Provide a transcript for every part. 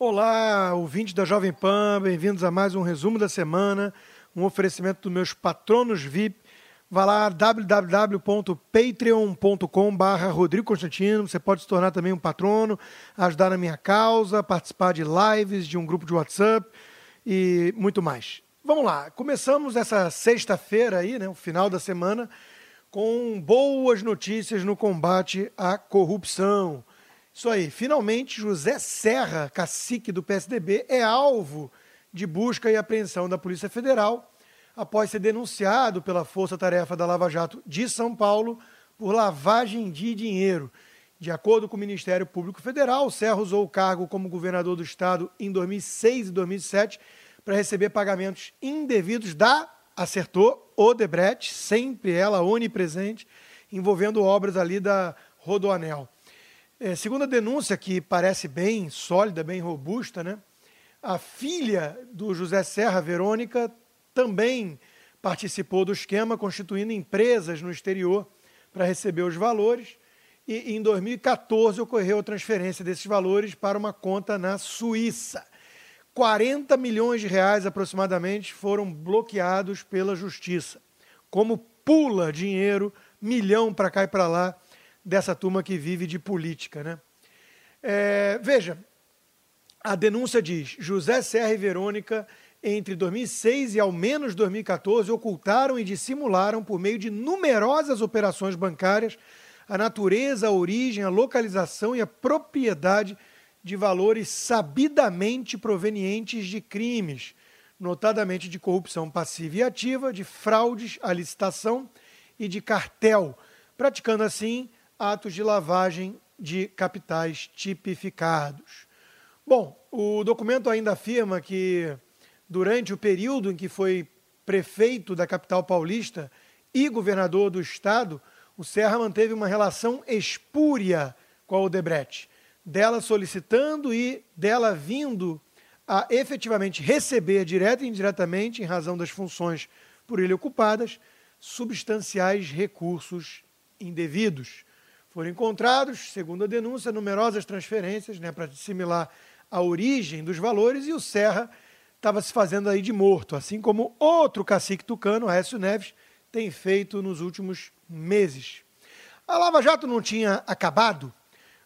Olá, ouvintes da Jovem Pan, bem-vindos a mais um resumo da semana, um oferecimento dos meus patronos VIP. Vá lá, www.patreon.com Rodrigo Constantino. Você pode se tornar também um patrono, ajudar na minha causa, participar de lives, de um grupo de WhatsApp e muito mais. Vamos lá, começamos essa sexta-feira aí, né, o final da semana, com boas notícias no combate à corrupção. Isso aí, finalmente José Serra, cacique do PSDB, é alvo de busca e apreensão da Polícia Federal após ser denunciado pela Força Tarefa da Lava Jato de São Paulo por lavagem de dinheiro. De acordo com o Ministério Público Federal, Serra usou o cargo como governador do estado em 2006 e 2007 para receber pagamentos indevidos da, acertou, Odebrecht, sempre ela onipresente, envolvendo obras ali da Rodoanel. É, segundo a denúncia, que parece bem sólida, bem robusta, né? a filha do José Serra, Verônica, também participou do esquema, constituindo empresas no exterior para receber os valores. E em 2014 ocorreu a transferência desses valores para uma conta na Suíça. 40 milhões de reais aproximadamente foram bloqueados pela justiça. Como pula dinheiro, milhão para cá e para lá, dessa turma que vive de política. Né? É, veja, a denúncia diz: José Serra e Verônica, entre 2006 e ao menos 2014, ocultaram e dissimularam, por meio de numerosas operações bancárias, a natureza, a origem, a localização e a propriedade de valores sabidamente provenientes de crimes, notadamente de corrupção passiva e ativa, de fraudes à licitação e de cartel, praticando assim atos de lavagem de capitais tipificados. Bom, o documento ainda afirma que, durante o período em que foi prefeito da capital paulista e governador do estado, o Serra manteve uma relação espúria com a Odebrecht, dela solicitando e dela vindo a efetivamente receber, direta e indiretamente, em razão das funções por ele ocupadas, substanciais recursos indevidos. Foram encontrados, segundo a denúncia, numerosas transferências né, para dissimilar a origem dos valores e o Serra estava se fazendo aí de morto, assim como outro cacique tucano, Aécio Neves, tem feito nos últimos meses. A Lava Jato não tinha acabado,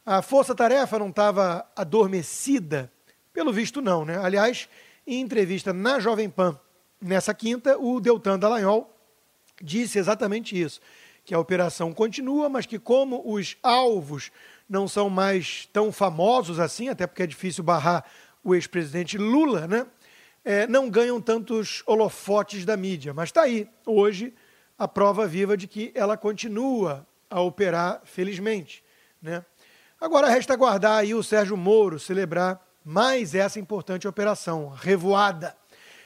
a força-tarefa não estava adormecida, pelo visto não, né? Aliás, em entrevista na Jovem Pan nessa quinta, o Deltan Dallagnol disse exatamente isso que a operação continua, mas que como os alvos não são mais tão famosos assim, até porque é difícil barrar o ex-presidente Lula, né? É, não ganham tantos holofotes da mídia. Mas está aí, hoje, a prova viva de que ela continua a operar, felizmente. Né? Agora resta aguardar aí o Sérgio Moro celebrar mais essa importante operação, revoada,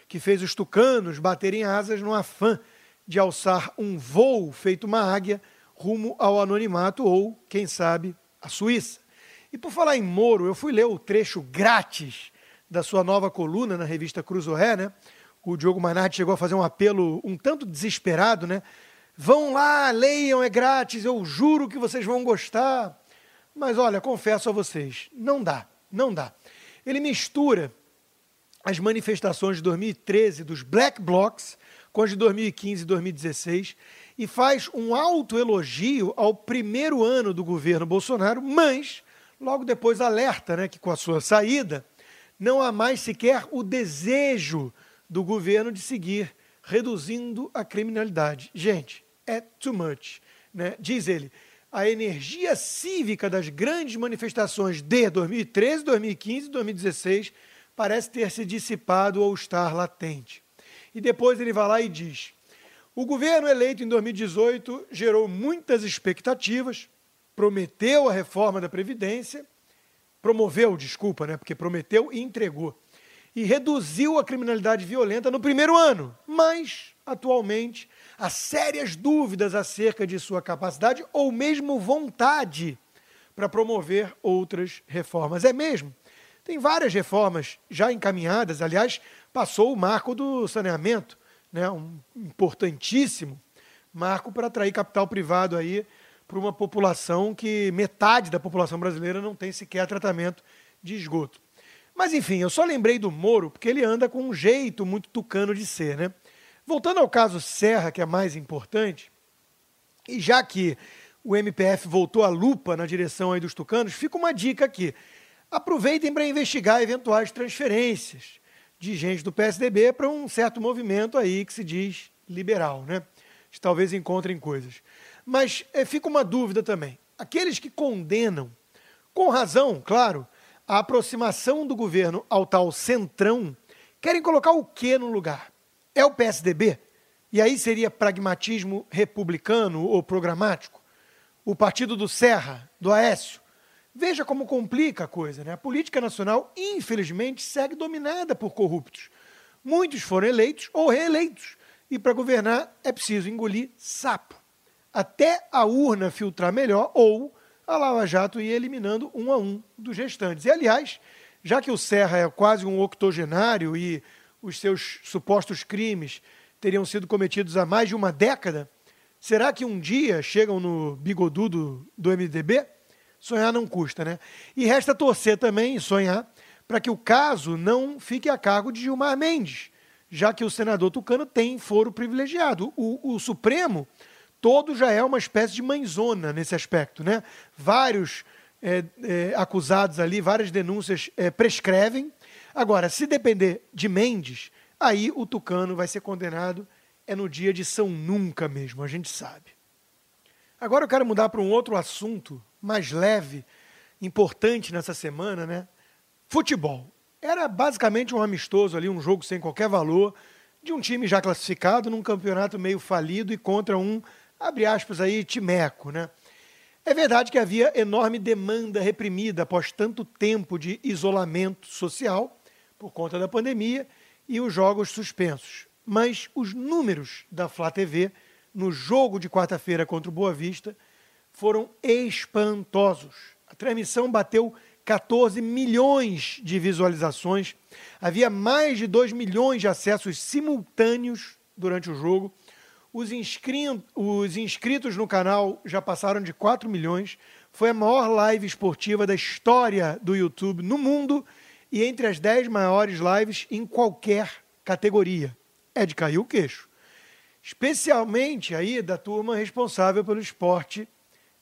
que fez os tucanos baterem asas no afã de alçar um voo feito uma águia rumo ao anonimato ou, quem sabe, a Suíça. E por falar em Moro, eu fui ler o trecho grátis da sua nova coluna na revista Cruzoé, né? O Diogo Manati chegou a fazer um apelo um tanto desesperado, né? Vão lá, leiam, é grátis, eu juro que vocês vão gostar. Mas olha, confesso a vocês, não dá, não dá. Ele mistura as manifestações de 2013 dos Black Blocs com as de 2015 e 2016, e faz um alto elogio ao primeiro ano do governo Bolsonaro, mas logo depois alerta né, que com a sua saída não há mais sequer o desejo do governo de seguir reduzindo a criminalidade. Gente, é too much. Né? Diz ele, a energia cívica das grandes manifestações de 2013, 2015 e 2016 parece ter se dissipado ou estar latente. E depois ele vai lá e diz: o governo eleito em 2018 gerou muitas expectativas, prometeu a reforma da Previdência, promoveu, desculpa, né, porque prometeu e entregou, e reduziu a criminalidade violenta no primeiro ano, mas, atualmente, há sérias dúvidas acerca de sua capacidade ou mesmo vontade para promover outras reformas. É mesmo? Tem várias reformas já encaminhadas, aliás, passou o marco do saneamento, né, um importantíssimo marco para atrair capital privado aí para uma população que metade da população brasileira não tem sequer tratamento de esgoto. Mas enfim, eu só lembrei do Moro porque ele anda com um jeito muito tucano de ser, né? Voltando ao caso Serra, que é mais importante, e já que o MPF voltou a lupa na direção aí dos tucanos, fica uma dica aqui. Aproveitem para investigar eventuais transferências de gente do PSDB para um certo movimento aí que se diz liberal, né? Talvez encontrem coisas. Mas é, fica uma dúvida também. Aqueles que condenam, com razão, claro, a aproximação do governo ao tal centrão, querem colocar o que no lugar? É o PSDB? E aí seria pragmatismo republicano ou programático? O partido do Serra, do Aécio? Veja como complica a coisa, né? A política nacional, infelizmente, segue dominada por corruptos. Muitos foram eleitos ou reeleitos. E para governar é preciso engolir sapo. Até a urna filtrar melhor ou a Lava Jato ia eliminando um a um dos restantes. E, aliás, já que o Serra é quase um octogenário e os seus supostos crimes teriam sido cometidos há mais de uma década, será que um dia chegam no bigodudo do MDB? Sonhar não custa, né? E resta torcer também e sonhar para que o caso não fique a cargo de Gilmar Mendes, já que o senador Tucano tem foro privilegiado. O, o Supremo todo já é uma espécie de mãezona nesse aspecto. Né? Vários é, é, acusados ali, várias denúncias é, prescrevem. Agora, se depender de Mendes, aí o Tucano vai ser condenado é no dia de São Nunca mesmo, a gente sabe. Agora eu quero mudar para um outro assunto mais leve, importante nessa semana, né? Futebol. Era basicamente um amistoso ali, um jogo sem qualquer valor, de um time já classificado num campeonato meio falido e contra um abre aspas aí, timeco, né? É verdade que havia enorme demanda reprimida após tanto tempo de isolamento social por conta da pandemia e os jogos suspensos. Mas os números da Flá TV no jogo de quarta-feira contra o Boa Vista foram espantosos. A transmissão bateu 14 milhões de visualizações, havia mais de 2 milhões de acessos simultâneos durante o jogo os, os inscritos no canal já passaram de 4 milhões. Foi a maior live esportiva da história do YouTube no mundo e entre as 10 maiores lives em qualquer categoria. É de cair o queixo. Especialmente aí da turma responsável pelo esporte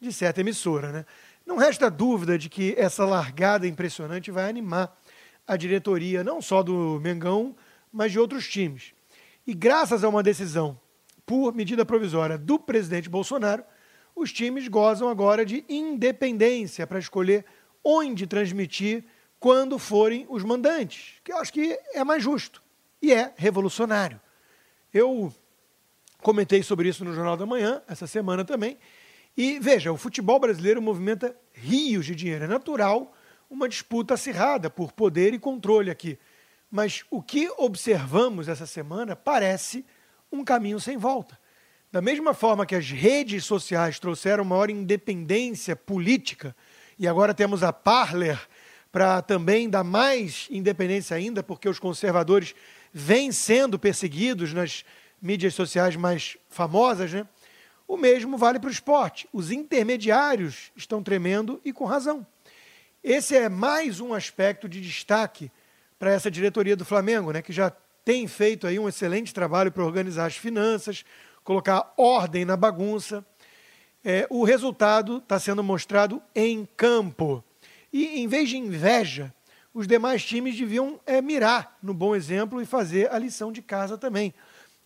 de certa emissora. Né? Não resta dúvida de que essa largada impressionante vai animar a diretoria, não só do Mengão, mas de outros times. E graças a uma decisão por medida provisória do presidente Bolsonaro, os times gozam agora de independência para escolher onde transmitir quando forem os mandantes, que eu acho que é mais justo e é revolucionário. Eu comentei sobre isso no Jornal da Manhã, essa semana também, e veja, o futebol brasileiro movimenta rios de dinheiro. É natural uma disputa acirrada por poder e controle aqui. Mas o que observamos essa semana parece um caminho sem volta. Da mesma forma que as redes sociais trouxeram maior independência política, e agora temos a Parler para também dar mais independência ainda, porque os conservadores vêm sendo perseguidos nas mídias sociais mais famosas, né? O mesmo vale para o esporte. Os intermediários estão tremendo e com razão. Esse é mais um aspecto de destaque para essa diretoria do Flamengo, né, que já tem feito aí um excelente trabalho para organizar as finanças, colocar ordem na bagunça. É, o resultado está sendo mostrado em campo. E, em vez de inveja, os demais times deviam é, mirar no bom exemplo e fazer a lição de casa também.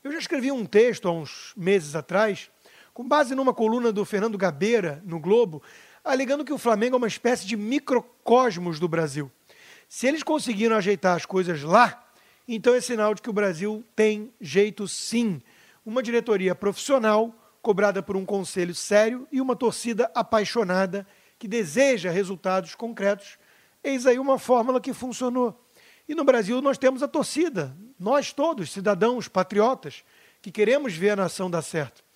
Eu já escrevi um texto há uns meses atrás, com base numa coluna do Fernando Gabeira, no Globo, alegando que o Flamengo é uma espécie de microcosmos do Brasil. Se eles conseguiram ajeitar as coisas lá, então é sinal de que o Brasil tem jeito sim. Uma diretoria profissional, cobrada por um conselho sério e uma torcida apaixonada que deseja resultados concretos. Eis aí uma fórmula que funcionou. E no Brasil nós temos a torcida, nós todos, cidadãos, patriotas, que queremos ver a nação dar certo.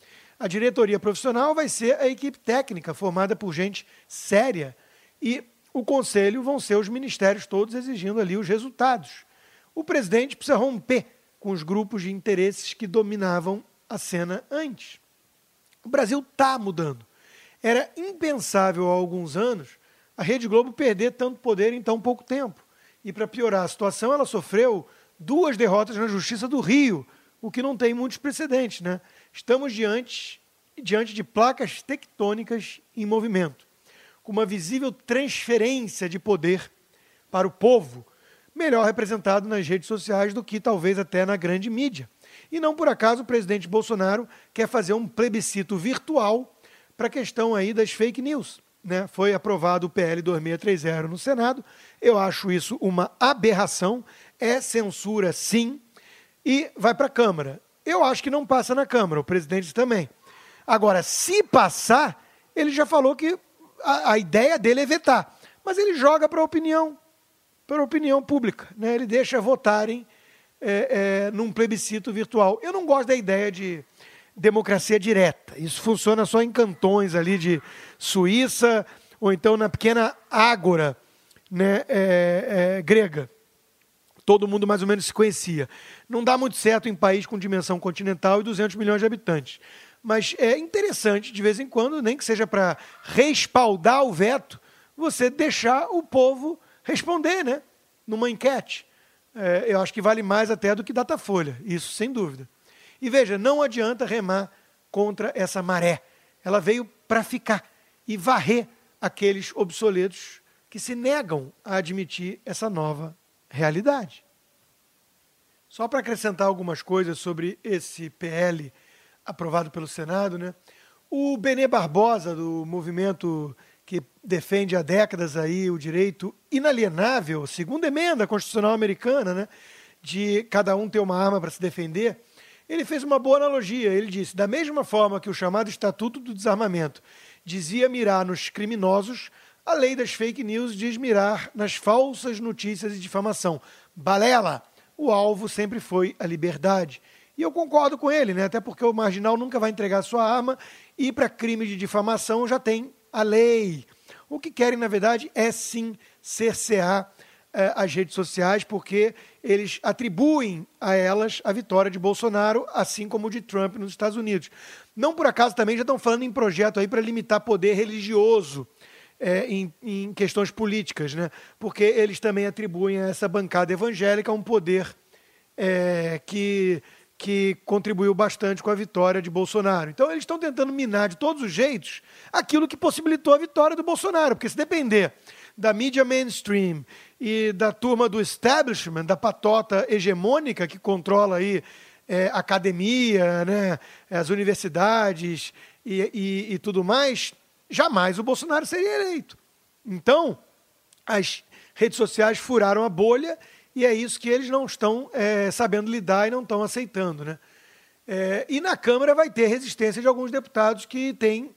A diretoria profissional vai ser a equipe técnica, formada por gente séria, e o conselho vão ser os ministérios todos exigindo ali os resultados o presidente precisa romper com os grupos de interesses que dominavam a cena antes. O Brasil está mudando. Era impensável há alguns anos a Rede Globo perder tanto poder em tão pouco tempo. E para piorar a situação, ela sofreu duas derrotas na Justiça do Rio, o que não tem muitos precedentes. Né? Estamos diante, diante de placas tectônicas em movimento, com uma visível transferência de poder para o povo, melhor representado nas redes sociais do que talvez até na grande mídia. E não por acaso o presidente Bolsonaro quer fazer um plebiscito virtual para a questão aí das fake news. Né? Foi aprovado o PL 2630 no Senado. Eu acho isso uma aberração. É censura, sim, e vai para a Câmara. Eu acho que não passa na Câmara, o presidente também. Agora, se passar, ele já falou que a, a ideia dele é vetar. Mas ele joga para a opinião, para a opinião pública. Né? Ele deixa votarem é, é, num plebiscito virtual. Eu não gosto da ideia de democracia direta. Isso funciona só em cantões ali de Suíça ou então na pequena ágora né, é, é, grega. Todo mundo mais ou menos se conhecia. Não dá muito certo em país com dimensão continental e 200 milhões de habitantes. Mas é interessante, de vez em quando, nem que seja para respaldar o veto, você deixar o povo responder, né? Numa enquete é, eu acho que vale mais até do que Datafolha, isso sem dúvida. E veja, não adianta remar contra essa maré. Ela veio para ficar e varrer aqueles obsoletos que se negam a admitir essa nova realidade. Só para acrescentar algumas coisas sobre esse PL aprovado pelo Senado, né? O Benê Barbosa, do movimento que defende há décadas aí o direito inalienável, segunda emenda constitucional americana, né, de cada um ter uma arma para se defender, ele fez uma boa analogia. Ele disse: da mesma forma que o chamado Estatuto do Desarmamento dizia mirar nos criminosos, a lei das fake news diz mirar nas falsas notícias e difamação. Balela! O alvo sempre foi a liberdade. E eu concordo com ele, né? até porque o marginal nunca vai entregar sua arma e para crime de difamação já tem a lei. O que querem, na verdade, é sim cercear eh, as redes sociais, porque eles atribuem a elas a vitória de Bolsonaro, assim como de Trump nos Estados Unidos. Não por acaso também já estão falando em projeto aí para limitar poder religioso. É, em, em, questões políticas, né? porque eles também atribuem a essa bancada evangélica um poder é, que que contribuiu bastante com a vitória de Bolsonaro. Então eles estão tentando minar de todos os jeitos aquilo que possibilitou a vitória do Bolsonaro, porque se depender da mídia mainstream e da turma do establishment, da patota hegemônica que controla aí é, academia, né, as universidades e, e, e tudo mais, jamais o Bolsonaro seria eleito. Então, as redes sociais furaram a bolha e é isso que eles não estão é, sabendo lidar e não estão aceitando. Né? É, e na Câmara vai ter resistência de alguns deputados que têm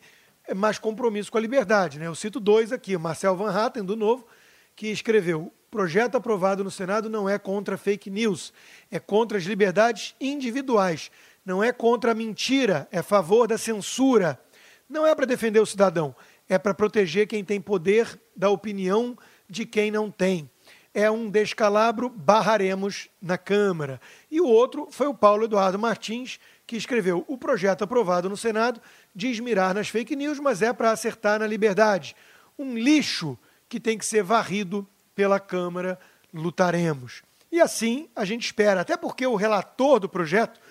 mais compromisso com a liberdade. Né? Eu cito dois aqui, Marcel Van Hatten, do Novo, que escreveu: projeto aprovado no Senado não é contra fake news, é contra as liberdades individuais. Não é contra a mentira, é a favor da censura. Não é para defender o cidadão, é para proteger quem tem poder da opinião de quem não tem é um descalabro, barraremos na Câmara. E o outro foi o Paulo Eduardo Martins, que escreveu: o projeto aprovado no Senado diz mirar nas fake news, mas é para acertar na liberdade. Um lixo que tem que ser varrido pela Câmara, lutaremos. E assim a gente espera, até porque o relator do projeto,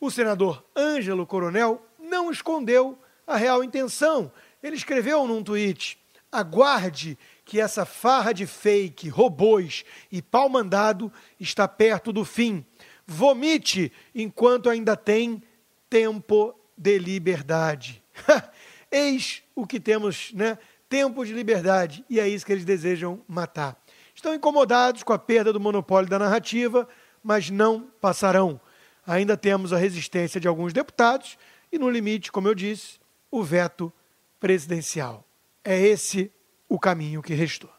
o senador Ângelo Coronel, não escondeu a real intenção. Ele escreveu num tweet: aguarde que essa farra de fake, robôs e pau mandado está perto do fim. Vomite enquanto ainda tem tempo de liberdade. Eis o que temos, né? Tempo de liberdade. E é isso que eles desejam matar. Estão incomodados com a perda do monopólio da narrativa, mas não passarão. Ainda temos a resistência de alguns deputados e, no limite, como eu disse, o veto presidencial. É esse o caminho que restou.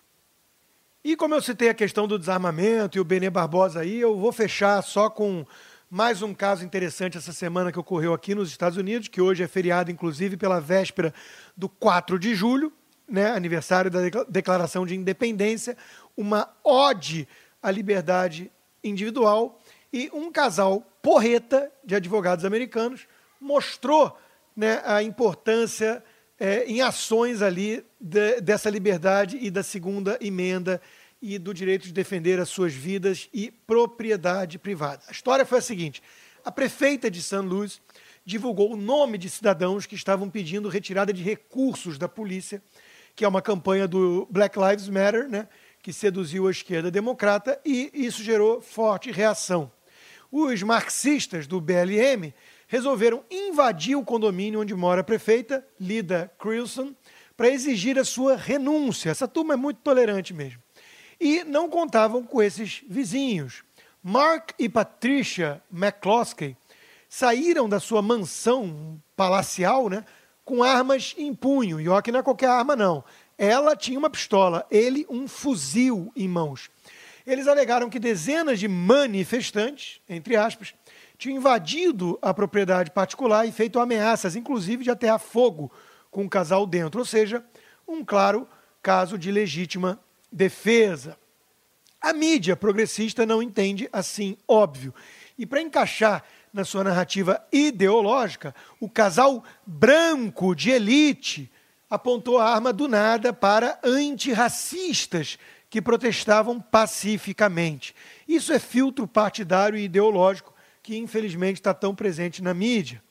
E como eu citei a questão do desarmamento e o Benê Barbosa aí, eu vou fechar só com mais um caso interessante essa semana que ocorreu aqui nos Estados Unidos, que hoje é feriado, inclusive, pela véspera do 4 de julho, né, aniversário da Declaração de Independência, uma ode à liberdade individual. E um casal porreta de advogados americanos mostrou né, a importância é, em ações ali de, dessa liberdade e da segunda emenda e do direito de defender as suas vidas e propriedade privada. A história foi a seguinte: a prefeita de San Luís divulgou o nome de cidadãos que estavam pedindo retirada de recursos da polícia, que é uma campanha do Black Lives Matter, né, que seduziu a esquerda democrata, e isso gerou forte reação. Os marxistas do BLM resolveram invadir o condomínio onde mora a prefeita, Lida Crilson, para exigir a sua renúncia. Essa turma é muito tolerante mesmo. E não contavam com esses vizinhos. Mark e Patricia McCloskey saíram da sua mansão palacial né, com armas em punho. E olha que não é qualquer arma, não. Ela tinha uma pistola, ele um fuzil em mãos. Eles alegaram que dezenas de manifestantes, entre aspas, tinham invadido a propriedade particular e feito ameaças, inclusive de aterrar fogo com o casal dentro, ou seja, um claro caso de legítima defesa. A mídia progressista não entende assim, óbvio. E para encaixar na sua narrativa ideológica, o casal branco de elite apontou a arma do nada para antirracistas que protestavam pacificamente. Isso é filtro partidário e ideológico que infelizmente está tão presente na mídia.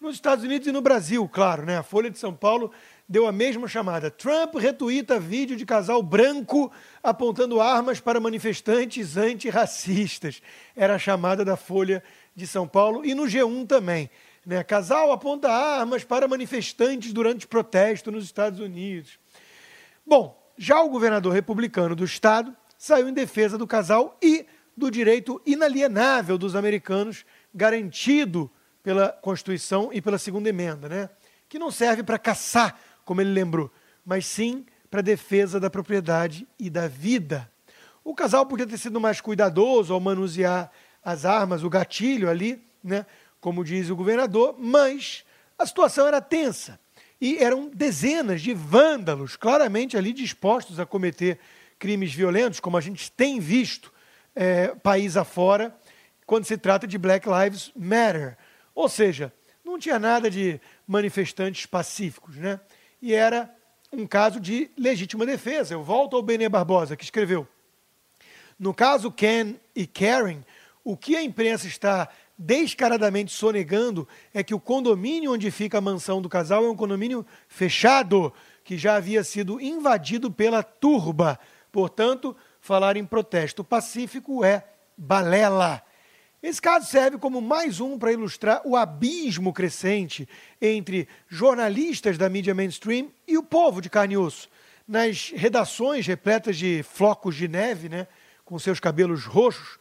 Nos Estados Unidos e no Brasil, claro, né? A Folha de São Paulo deu a mesma chamada. Trump retuita vídeo de casal branco apontando armas para manifestantes antirracistas. Era a chamada da Folha de São Paulo e no G1 também. Né? Casal aponta armas para manifestantes durante protesto nos Estados Unidos. Bom, já o governador republicano do estado saiu em defesa do casal e do direito inalienável dos americanos, garantido pela Constituição e pela Segunda Emenda, né? que não serve para caçar, como ele lembrou, mas sim para defesa da propriedade e da vida. O casal podia ter sido mais cuidadoso ao manusear as armas, o gatilho ali, né? como diz o governador, mas a situação era tensa. E eram dezenas de vândalos, claramente ali dispostos a cometer crimes violentos, como a gente tem visto é, país afora, quando se trata de Black Lives Matter. Ou seja, não tinha nada de manifestantes pacíficos, né? E era um caso de legítima defesa. Eu volto ao Benê Barbosa, que escreveu. No caso Ken e Karen, o que a imprensa está descaradamente sonegando é que o condomínio onde fica a mansão do casal é um condomínio fechado, que já havia sido invadido pela turba. Portanto, falar em protesto pacífico é balela. Esse caso serve como mais um para ilustrar o abismo crescente entre jornalistas da mídia mainstream e o povo de carne e osso. Nas redações repletas de flocos de neve, né, com seus cabelos roxos,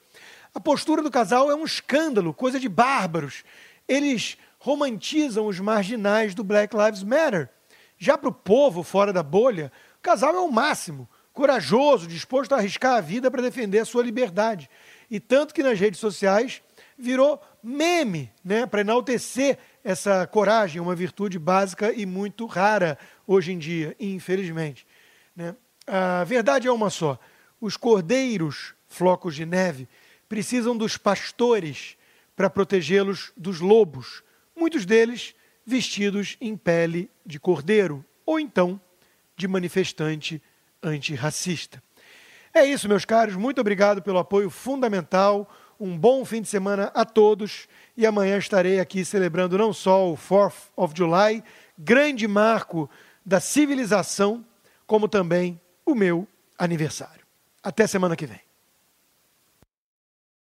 a postura do casal é um escândalo, coisa de bárbaros. Eles romantizam os marginais do Black Lives Matter. Já para o povo fora da bolha, o casal é o máximo corajoso, disposto a arriscar a vida para defender a sua liberdade. E tanto que nas redes sociais virou meme, né, para enaltecer essa coragem, uma virtude básica e muito rara hoje em dia, infelizmente. Né? A verdade é uma só: os cordeiros, flocos de neve, precisam dos pastores para protegê-los dos lobos, muitos deles vestidos em pele de cordeiro ou então de manifestante antirracista. É isso, meus caros. Muito obrigado pelo apoio fundamental. Um bom fim de semana a todos. E amanhã estarei aqui celebrando não só o 4th of July, grande marco da civilização, como também o meu aniversário. Até semana que vem.